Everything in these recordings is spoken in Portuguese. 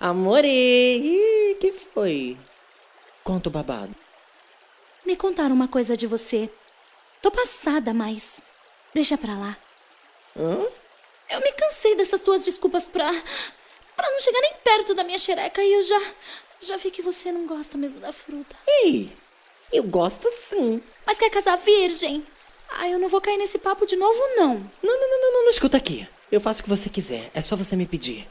Amore! Ih, que foi? Conta o babado. Me contaram uma coisa de você. Tô passada, mas. Deixa pra lá. Hã? Eu me cansei dessas tuas desculpas pra. pra não chegar nem perto da minha xereca e eu já. já vi que você não gosta mesmo da fruta. Ei, eu gosto sim. Mas quer casar virgem? Ah, eu não vou cair nesse papo de novo, não. Não, não, não, não, não, não escuta aqui. Eu faço o que você quiser. É só você me pedir.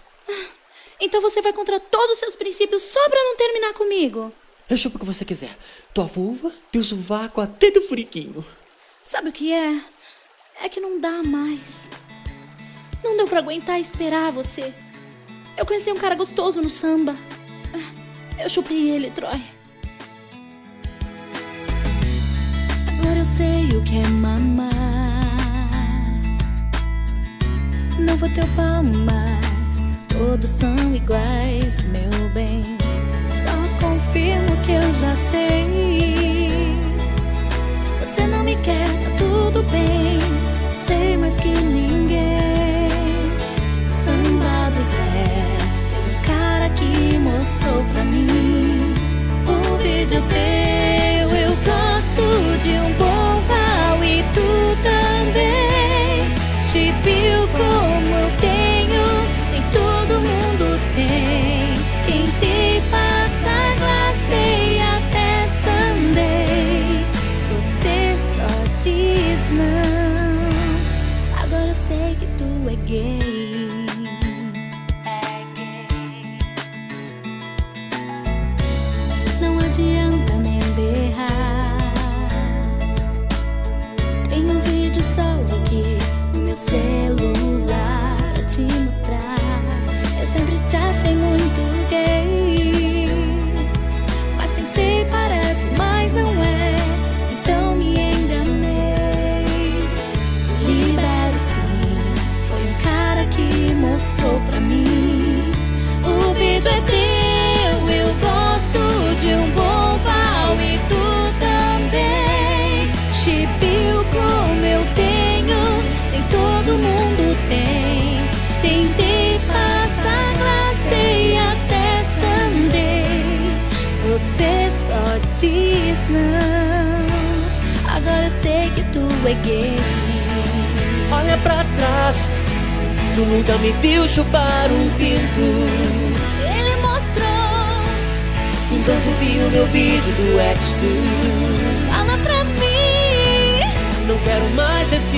Então você vai contra todos os seus princípios só pra não terminar comigo? Eu chupo o que você quiser. Tua vulva, teu sovaco, até teu furiquinho. Sabe o que é? É que não dá mais. Não deu pra aguentar esperar você. Eu conheci um cara gostoso no samba. Eu chupei ele, Troy. Agora eu sei o que é mamar. Não vou ter mas todos são iguais, meu bem. Só confirmo que eu já sei. Você não me quer, tá tudo bem. Sei mais que ninguém. O samba do Zé um cara que mostrou pra mim o vídeo teu. Eu gosto de um bom achei muito gay. Mas pensei, parece, mas não é. Então me enganei. Libero sim. Foi um cara que mostrou pra mim. O vídeo é teu. Diz não. Agora eu sei que tu é gay. Olha pra trás. Tu nunca me viu chupar um pinto. Ele mostrou, Então tu viu meu vídeo do X2. fala pra mim. Não quero mais esse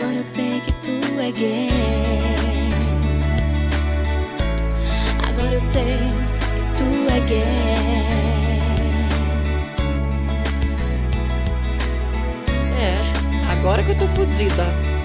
Agora eu sei que tu é gay. Agora eu sei que tu é gay. É, agora que eu tô fudida.